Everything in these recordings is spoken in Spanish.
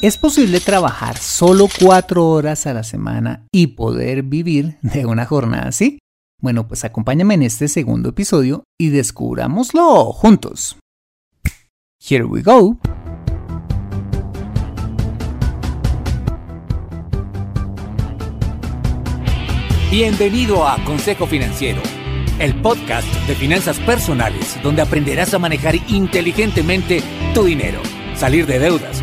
¿Es posible trabajar solo cuatro horas a la semana y poder vivir de una jornada así? Bueno, pues acompáñame en este segundo episodio y descubrámoslo juntos. Here we go. Bienvenido a Consejo Financiero, el podcast de finanzas personales donde aprenderás a manejar inteligentemente tu dinero, salir de deudas,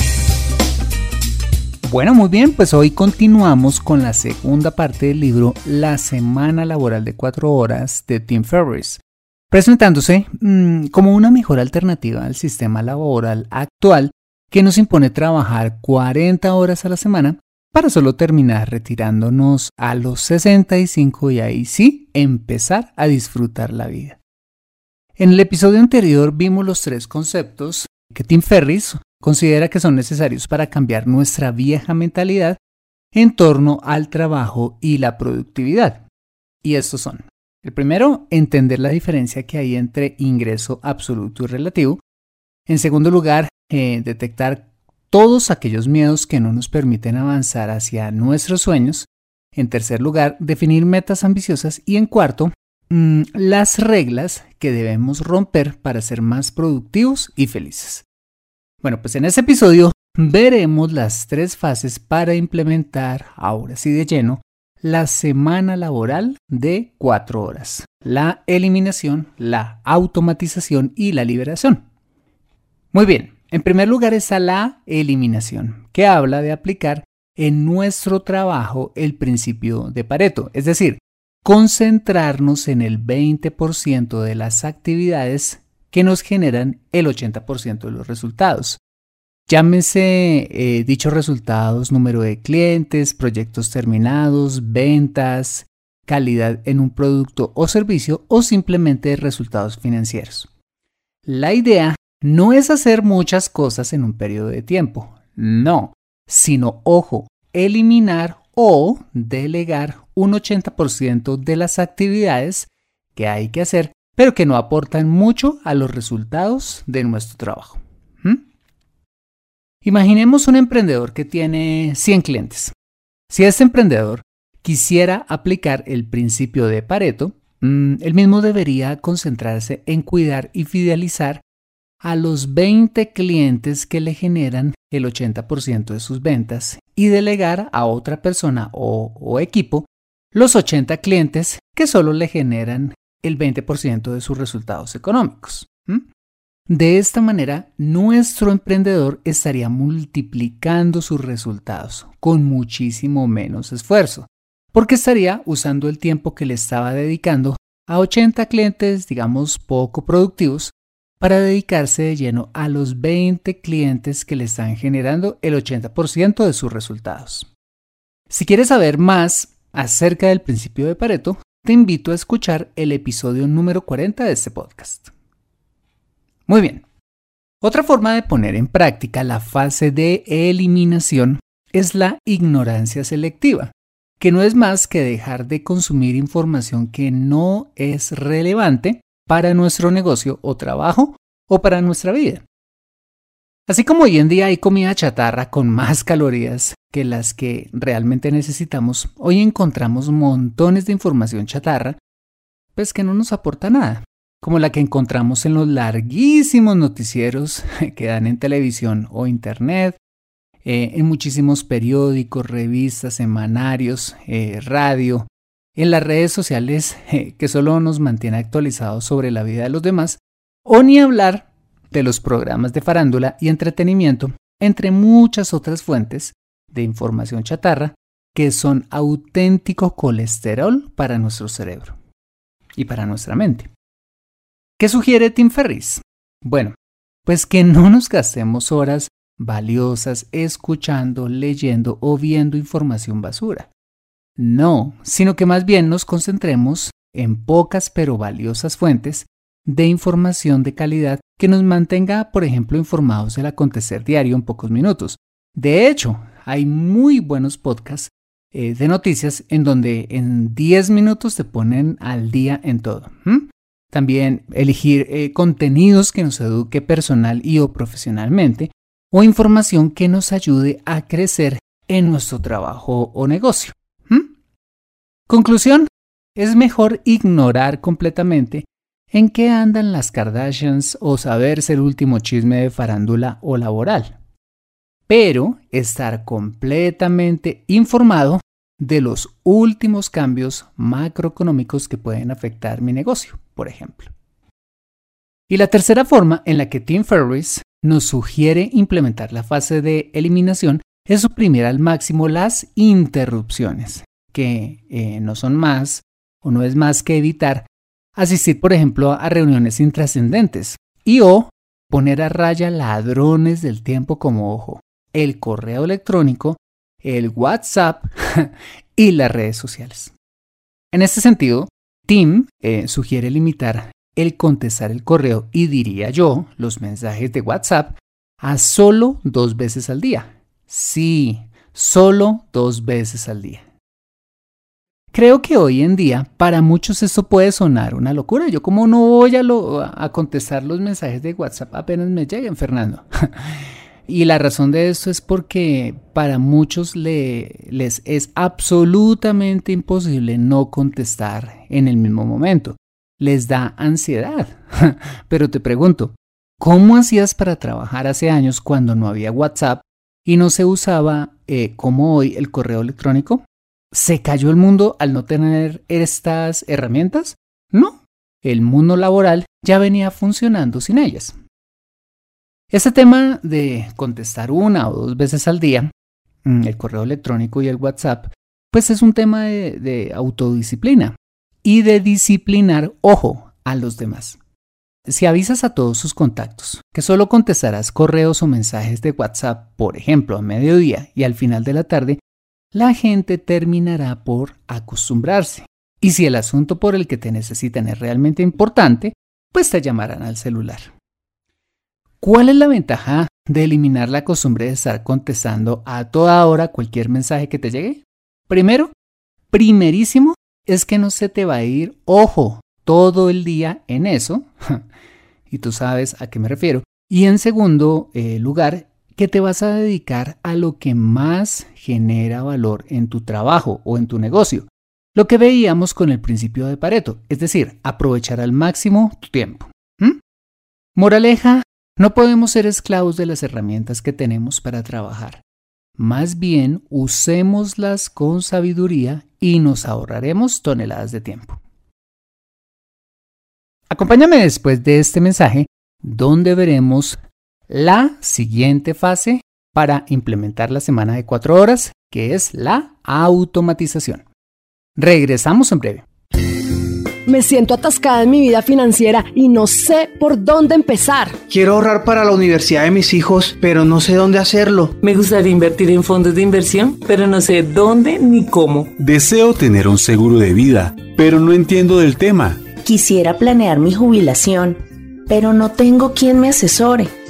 Bueno, muy bien, pues hoy continuamos con la segunda parte del libro La semana laboral de cuatro horas de Tim Ferriss, presentándose mmm, como una mejor alternativa al sistema laboral actual que nos impone trabajar 40 horas a la semana para solo terminar retirándonos a los 65 y ahí sí empezar a disfrutar la vida. En el episodio anterior vimos los tres conceptos que Tim Ferriss considera que son necesarios para cambiar nuestra vieja mentalidad en torno al trabajo y la productividad. Y estos son, el primero, entender la diferencia que hay entre ingreso absoluto y relativo. En segundo lugar, eh, detectar todos aquellos miedos que no nos permiten avanzar hacia nuestros sueños. En tercer lugar, definir metas ambiciosas. Y en cuarto, mmm, las reglas que debemos romper para ser más productivos y felices. Bueno, pues en este episodio veremos las tres fases para implementar, ahora sí de lleno, la semana laboral de cuatro horas. La eliminación, la automatización y la liberación. Muy bien, en primer lugar está la eliminación, que habla de aplicar en nuestro trabajo el principio de Pareto, es decir, concentrarnos en el 20% de las actividades que nos generan el 80% de los resultados. Llámese eh, dichos resultados, número de clientes, proyectos terminados, ventas, calidad en un producto o servicio o simplemente resultados financieros. La idea no es hacer muchas cosas en un periodo de tiempo, no, sino, ojo, eliminar o delegar un 80% de las actividades que hay que hacer pero que no aportan mucho a los resultados de nuestro trabajo. ¿Mm? Imaginemos un emprendedor que tiene 100 clientes. Si este emprendedor quisiera aplicar el principio de Pareto, mm, el mismo debería concentrarse en cuidar y fidelizar a los 20 clientes que le generan el 80% de sus ventas y delegar a otra persona o, o equipo los 80 clientes que solo le generan el 20% de sus resultados económicos. De esta manera, nuestro emprendedor estaría multiplicando sus resultados con muchísimo menos esfuerzo. porque estaría usando el tiempo que le estaba dedicando a 80 clientes, digamos, poco productivos, para dedicarse de lleno a los 20 clientes que le están generando el 80% de sus resultados. Si quieres saber más acerca del principio de Pareto, te invito a escuchar el episodio número 40 de este podcast. Muy bien. Otra forma de poner en práctica la fase de eliminación es la ignorancia selectiva, que no es más que dejar de consumir información que no es relevante para nuestro negocio o trabajo o para nuestra vida. Así como hoy en día hay comida chatarra con más calorías que las que realmente necesitamos, hoy encontramos montones de información chatarra, pues que no nos aporta nada, como la que encontramos en los larguísimos noticieros que dan en televisión o internet, eh, en muchísimos periódicos, revistas, semanarios, eh, radio, en las redes sociales que solo nos mantiene actualizados sobre la vida de los demás, o ni hablar de los programas de farándula y entretenimiento, entre muchas otras fuentes de información chatarra que son auténtico colesterol para nuestro cerebro y para nuestra mente. ¿Qué sugiere Tim Ferris? Bueno, pues que no nos gastemos horas valiosas escuchando, leyendo o viendo información basura. No, sino que más bien nos concentremos en pocas pero valiosas fuentes de información de calidad que nos mantenga, por ejemplo, informados del acontecer diario en pocos minutos. De hecho, hay muy buenos podcasts eh, de noticias en donde en 10 minutos te ponen al día en todo. También elegir eh, contenidos que nos eduque personal y o profesionalmente o información que nos ayude a crecer en nuestro trabajo o negocio. Conclusión, es mejor ignorar completamente en qué andan las Kardashians o saberse el último chisme de farándula o laboral. Pero estar completamente informado de los últimos cambios macroeconómicos que pueden afectar mi negocio, por ejemplo. Y la tercera forma en la que Tim Ferriss nos sugiere implementar la fase de eliminación es suprimir al máximo las interrupciones, que eh, no son más o no es más que evitar asistir, por ejemplo, a reuniones intrascendentes y o poner a raya ladrones del tiempo como ojo, el correo electrónico, el WhatsApp y las redes sociales. En este sentido, Tim eh, sugiere limitar el contestar el correo y diría yo los mensajes de WhatsApp a solo dos veces al día. Sí, solo dos veces al día. Creo que hoy en día para muchos esto puede sonar una locura. Yo como no voy a, a contestar los mensajes de WhatsApp apenas me lleguen, Fernando. y la razón de esto es porque para muchos les es absolutamente imposible no contestar en el mismo momento. Les da ansiedad. Pero te pregunto, ¿cómo hacías para trabajar hace años cuando no había WhatsApp y no se usaba eh, como hoy el correo electrónico? ¿Se cayó el mundo al no tener estas herramientas? No, el mundo laboral ya venía funcionando sin ellas. Este tema de contestar una o dos veces al día, mm, el correo electrónico y el WhatsApp, pues es un tema de, de autodisciplina y de disciplinar, ojo, a los demás. Si avisas a todos sus contactos que solo contestarás correos o mensajes de WhatsApp, por ejemplo, a mediodía y al final de la tarde, la gente terminará por acostumbrarse. Y si el asunto por el que te necesitan es realmente importante, pues te llamarán al celular. ¿Cuál es la ventaja de eliminar la costumbre de estar contestando a toda hora cualquier mensaje que te llegue? Primero, primerísimo, es que no se te va a ir, ojo, todo el día en eso, y tú sabes a qué me refiero. Y en segundo eh, lugar, que te vas a dedicar a lo que más genera valor en tu trabajo o en tu negocio. Lo que veíamos con el principio de Pareto, es decir, aprovechar al máximo tu tiempo. Moraleja, no podemos ser esclavos de las herramientas que tenemos para trabajar. Más bien, usémoslas con sabiduría y nos ahorraremos toneladas de tiempo. Acompáñame después de este mensaje donde veremos la siguiente fase para implementar la semana de cuatro horas, que es la automatización. Regresamos en breve. Me siento atascada en mi vida financiera y no sé por dónde empezar. Quiero ahorrar para la universidad de mis hijos, pero no sé dónde hacerlo. Me gustaría invertir en fondos de inversión, pero no sé dónde ni cómo. Deseo tener un seguro de vida, pero no entiendo del tema. Quisiera planear mi jubilación, pero no tengo quien me asesore.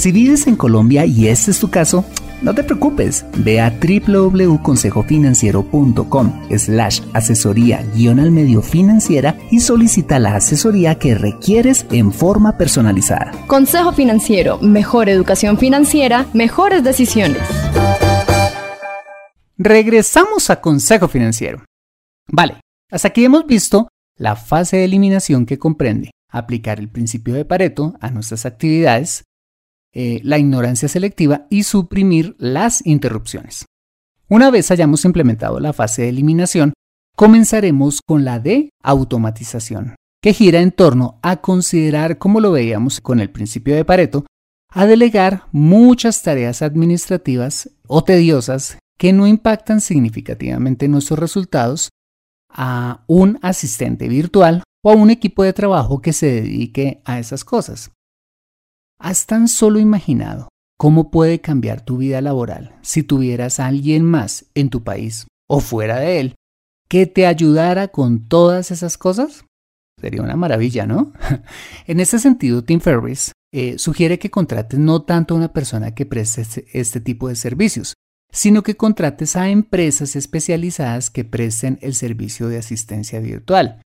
Si vives en Colombia y este es tu caso, no te preocupes, ve a www.consejofinanciero.com slash asesoría guion al medio financiera y solicita la asesoría que requieres en forma personalizada. Consejo Financiero, mejor educación financiera, mejores decisiones. Regresamos a Consejo Financiero. Vale, hasta aquí hemos visto la fase de eliminación que comprende aplicar el principio de Pareto a nuestras actividades, eh, la ignorancia selectiva y suprimir las interrupciones. Una vez hayamos implementado la fase de eliminación, comenzaremos con la de automatización, que gira en torno a considerar, como lo veíamos con el principio de Pareto, a delegar muchas tareas administrativas o tediosas que no impactan significativamente nuestros resultados a un asistente virtual o a un equipo de trabajo que se dedique a esas cosas. ¿Has tan solo imaginado cómo puede cambiar tu vida laboral si tuvieras a alguien más en tu país o fuera de él que te ayudara con todas esas cosas? Sería una maravilla, ¿no? en ese sentido, Tim Ferriss eh, sugiere que contrates no tanto a una persona que preste este, este tipo de servicios, sino que contrates a empresas especializadas que presten el servicio de asistencia virtual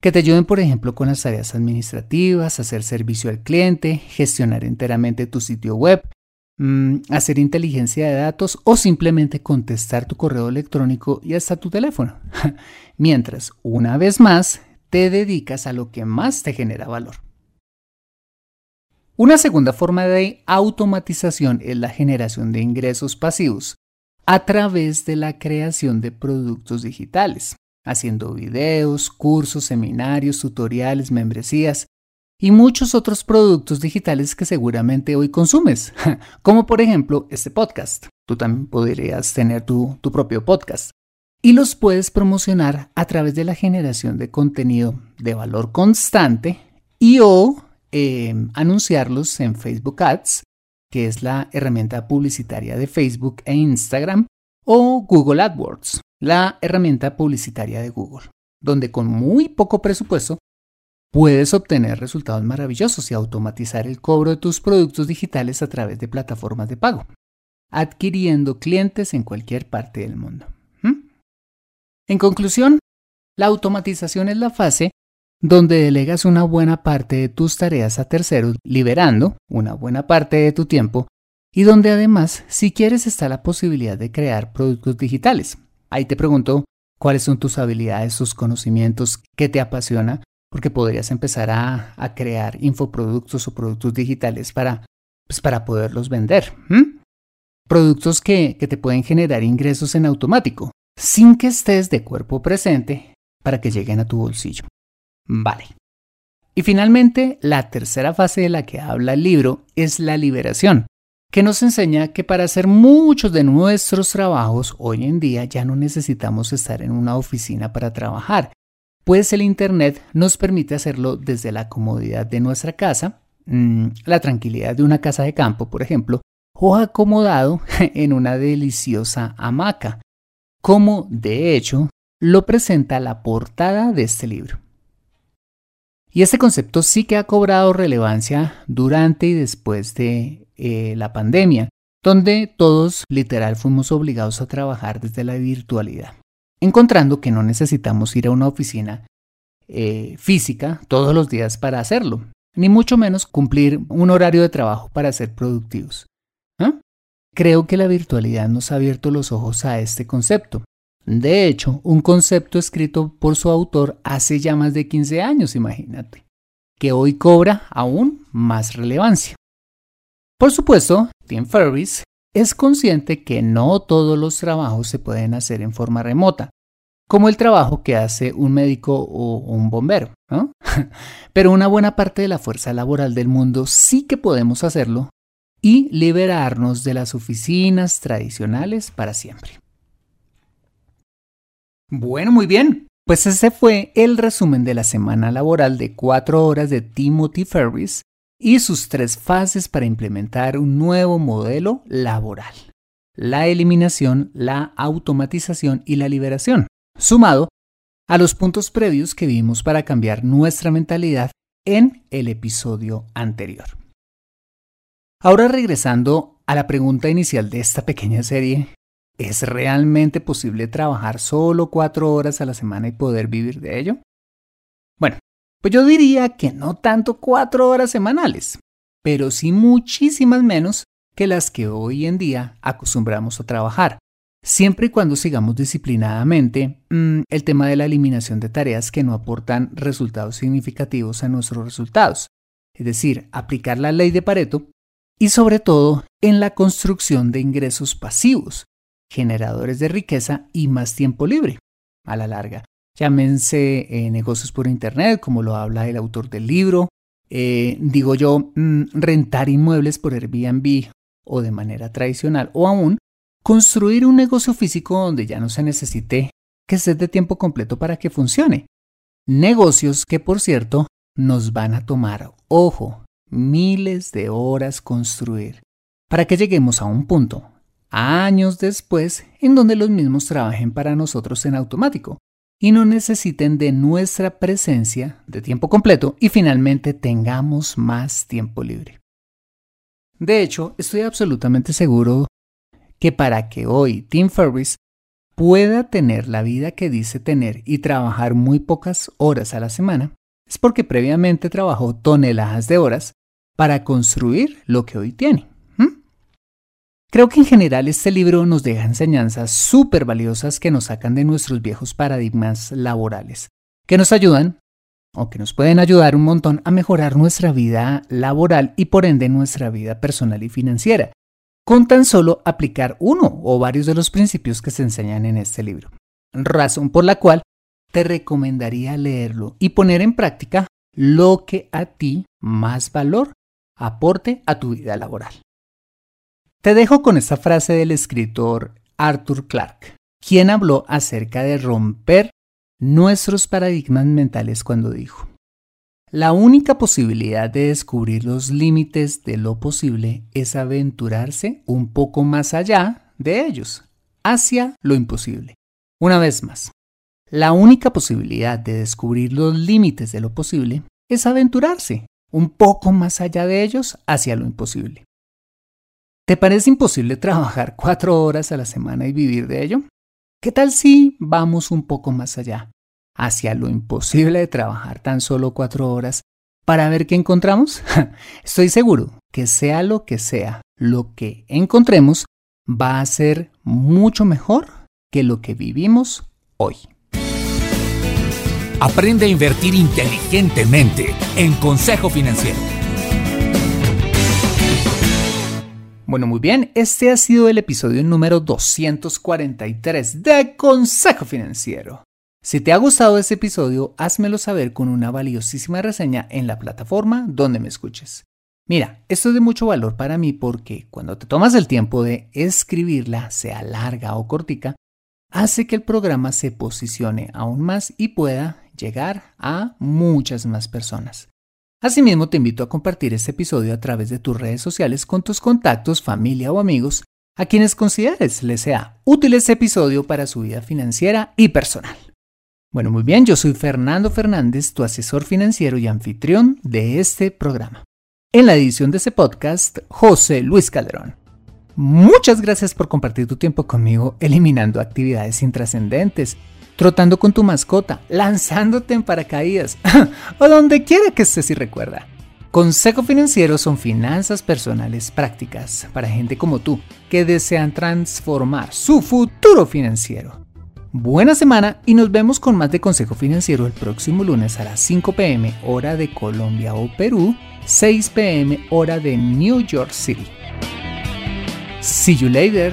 que te ayuden, por ejemplo, con las tareas administrativas, hacer servicio al cliente, gestionar enteramente tu sitio web, mm, hacer inteligencia de datos o simplemente contestar tu correo electrónico y hasta tu teléfono. Mientras, una vez más, te dedicas a lo que más te genera valor. Una segunda forma de automatización es la generación de ingresos pasivos a través de la creación de productos digitales haciendo videos, cursos, seminarios, tutoriales, membresías y muchos otros productos digitales que seguramente hoy consumes, como por ejemplo este podcast. Tú también podrías tener tu, propio podcast y los puedes promocionar a través de la generación de contenido de valor constante y o em, anunciarlos en Facebook Ads, que es la herramienta publicitaria de Facebook e Instagram, o Google AdWords, la herramienta publicitaria de Google, donde con muy poco presupuesto puedes obtener resultados maravillosos y automatizar el cobro de tus productos digitales a través de plataformas de pago, adquiriendo clientes en cualquier parte del mundo. ¿Mm? En conclusión, la automatización es la fase donde delegas una buena parte de tus tareas a terceros, liberando una buena parte de tu tiempo y donde además, si quieres, está la posibilidad de crear productos digitales, Ahí te pregunto cuáles son tus habilidades, tus conocimientos, qué te apasiona, porque podrías empezar a, crear infoproductos o productos digitales para, pues, para poderlos vender. Productos que, que te pueden generar ingresos en automático, sin que estés de cuerpo presente para que lleguen a tu bolsillo. Vale. Y finalmente, la tercera fase de la que habla el libro es la liberación, que nos enseña que para hacer muchos de nuestros trabajos hoy en día ya no necesitamos estar en una oficina para trabajar, pues el Internet nos permite hacerlo desde la comodidad de nuestra casa, mm, la tranquilidad de una casa de campo, por ejemplo, o acomodado en una deliciosa hamaca, como de hecho lo presenta la portada de este libro. Y este concepto sí que ha cobrado relevancia durante y después de eh, la pandemia, donde todos literal fuimos obligados a trabajar desde la virtualidad, encontrando que no necesitamos ir a una oficina eh, física todos los días para hacerlo, ni mucho menos cumplir un horario de trabajo para ser productivos. Creo que la virtualidad nos ha abierto los ojos a este concepto. De hecho, un concepto escrito por su autor hace ya más de 15 años, imagínate, que hoy cobra aún más relevancia. Por supuesto, Tim Ferriss es consciente que no todos los trabajos se pueden hacer en forma remota, como el trabajo que hace un médico o un bombero, Pero una buena parte de la fuerza laboral del mundo sí que podemos hacerlo y liberarnos de las oficinas tradicionales para siempre. Bueno, muy bien. Pues ese fue el resumen de la semana laboral de cuatro horas de Timothy Ferris y sus tres fases para implementar un nuevo modelo laboral. La eliminación, la automatización y la liberación, sumado a los puntos previos que vimos para cambiar nuestra mentalidad en el episodio anterior. Ahora regresando a la pregunta inicial de esta pequeña serie, ¿es realmente posible trabajar solo cuatro horas a la semana y poder vivir de ello? Bueno, pues yo diría que no tanto cuatro horas semanales, pero sí muchísimas menos que las que hoy en día acostumbramos a trabajar, siempre y cuando sigamos disciplinadamente mm, el tema de la eliminación de tareas que no aportan resultados significativos a nuestros resultados, es decir, aplicar la ley de Pareto y sobre todo en la construcción de ingresos pasivos, generadores de riqueza y más tiempo libre a la larga. Llámense eh, negocios por Internet, como lo habla el autor del libro. Eh, digo yo, mm, rentar inmuebles por Airbnb o de manera tradicional, o aún construir un negocio físico donde ya no se necesite que sea de tiempo completo para que funcione. Negocios que, por cierto, nos van a tomar, ojo, miles de horas construir, para que lleguemos a un punto, años después, en donde los mismos trabajen para nosotros en automático y no necesiten de nuestra presencia de tiempo completo y finalmente tengamos más tiempo libre. De hecho, estoy absolutamente seguro que para que hoy Tim Ferriss pueda tener la vida que dice tener y trabajar muy pocas horas a la semana, es porque previamente trabajó toneladas de horas para construir lo que hoy tiene. Creo que en general este libro nos deja enseñanzas súper valiosas que nos sacan de nuestros viejos paradigmas laborales, que nos ayudan o que nos pueden ayudar un montón a mejorar nuestra vida laboral y por ende nuestra vida personal y financiera, con tan solo aplicar uno o varios de los principios que se enseñan en este libro. Razón por la cual te recomendaría leerlo y poner en práctica lo que a ti más valor aporte a tu vida laboral. Te dejo con esta frase del escritor Arthur Clarke, quien habló acerca de romper nuestros paradigmas mentales cuando dijo, la única posibilidad de descubrir los límites de lo posible es aventurarse un poco más allá de ellos, hacia lo imposible. Una vez más, la única posibilidad de descubrir los límites de lo posible es aventurarse un poco más allá de ellos hacia lo imposible. ¿Te parece imposible trabajar cuatro horas a la semana y vivir de ello? ¿Qué tal si vamos un poco más allá? hacia lo imposible de trabajar tan solo cuatro horas para ver qué encontramos? Estoy seguro que sea lo que sea, lo que encontremos va a ser mucho mejor que lo que vivimos hoy. Aprende a invertir inteligentemente en Consejo Financiero. Bueno, muy bien, este ha sido el episodio número 243 de Consejo Financiero. Si te ha gustado este episodio, házmelo saber con una valiosísima reseña en la plataforma donde me escuches. Mira, esto es de mucho valor para mí porque cuando te tomas el tiempo de escribirla, sea larga o cortica, hace que el programa se posicione aún más y pueda llegar a muchas más personas. Asimismo, te invito a compartir este episodio a través de tus redes sociales con tus contactos, familia o amigos a quienes consideres les sea útil este episodio para su vida financiera y personal. Bueno, muy bien, yo soy Fernando Fernández, tu asesor financiero y anfitrión de este programa. En la edición de este podcast, José Luis Calderón. Muchas gracias por compartir tu tiempo conmigo eliminando actividades intrascendentes, trotando con tu mascota, lanzándote en paracaídas o donde quiera que estés y recuerda. Consejo Financiero son finanzas personales prácticas para gente como tú que desean transformar su futuro financiero. Buena semana y nos vemos con más de Consejo Financiero el próximo lunes a las 5 pm hora de Colombia o Perú, 6 pm hora de New York City. See you later.